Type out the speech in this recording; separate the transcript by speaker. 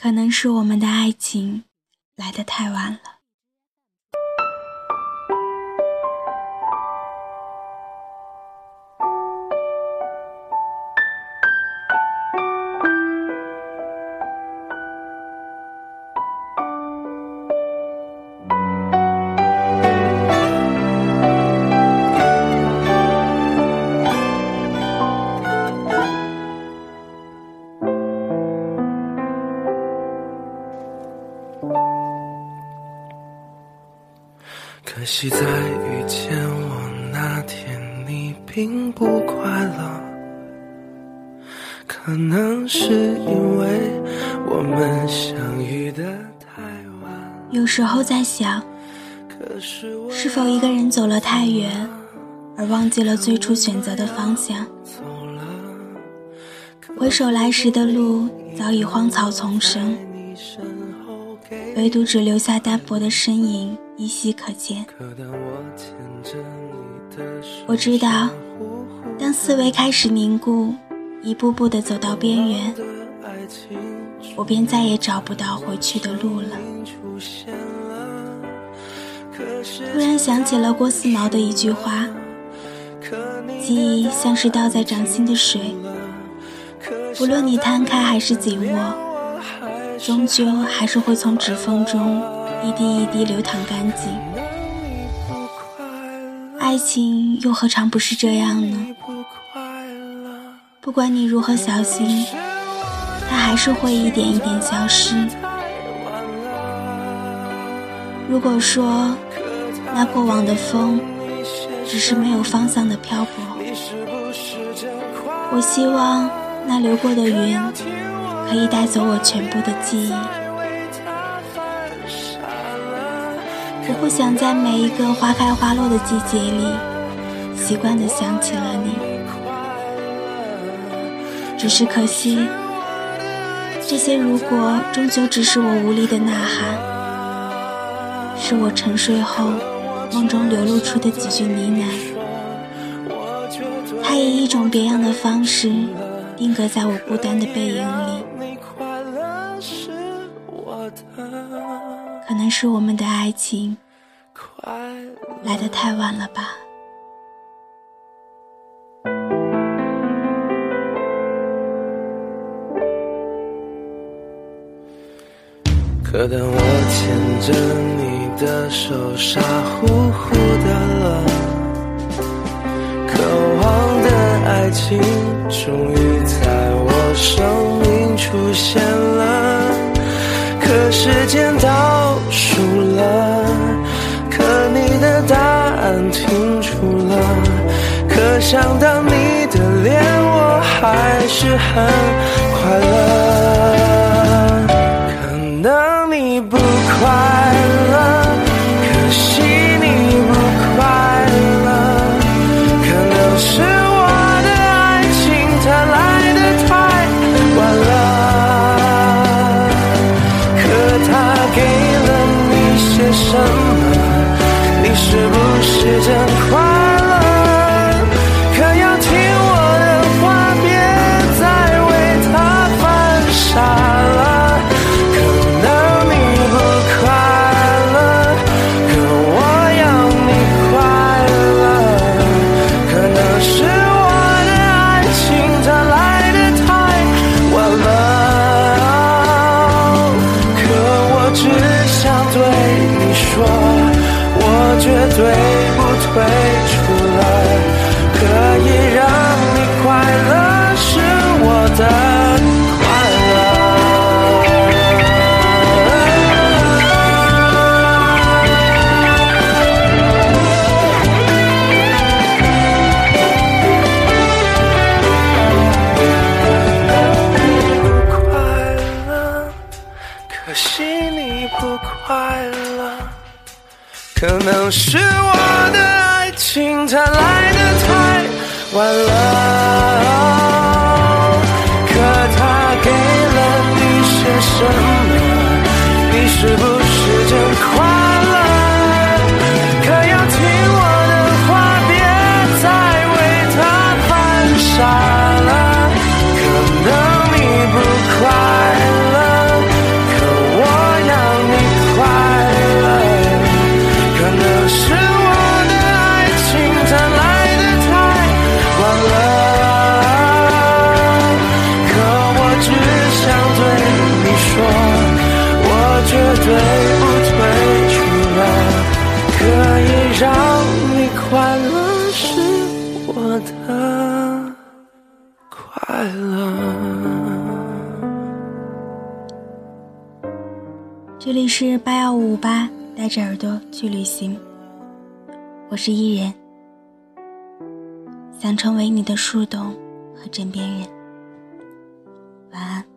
Speaker 1: 可能是我们的爱情来得太晚了。
Speaker 2: 可惜在遇见我那天，你并不快乐。可能是因为我们相遇的太晚。
Speaker 1: 有时候在想，是否一个人走了太远，而忘记了最初选择的方向？回首来时的路，早已荒草丛生，唯独只留下单薄的身影。依稀可见。我知道，当思维开始凝固，一步步的走到边缘，我便再也找不到回去的路了。突然想起了郭思毛的一句话：“记忆像是倒在掌心的水，不论你摊开还是紧握，终究还是会从指缝中。”一滴一滴流淌干净，爱情又何尝不是这样呢？不管你如何小心，它还是会一点一点消失。如果说那过往的风只是没有方向的漂泊，我希望那流过的云可以带走我全部的记忆。我不想在每一个花开花落的季节里，习惯地想起了你。只是可惜，这些如果终究只是我无力的呐喊，是我沉睡后梦中流露出的几句呢喃。它以一种别样的方式定格在我孤单的背影里。可能是我们的爱情来的太晚了吧。
Speaker 2: 可当我牵着你的手，傻乎乎的了，渴望的爱情终于在我生命出现了。可时间倒数了，可你的答案停住了，可想到你的脸，我还是很快乐。我的快乐，不快乐，可惜你不快乐。可能是我的爱情，它来的太晚了。么？你
Speaker 1: 这里是八幺五五八，带着耳朵去旅行。我是伊人，想成为你的树洞和枕边人。晚安。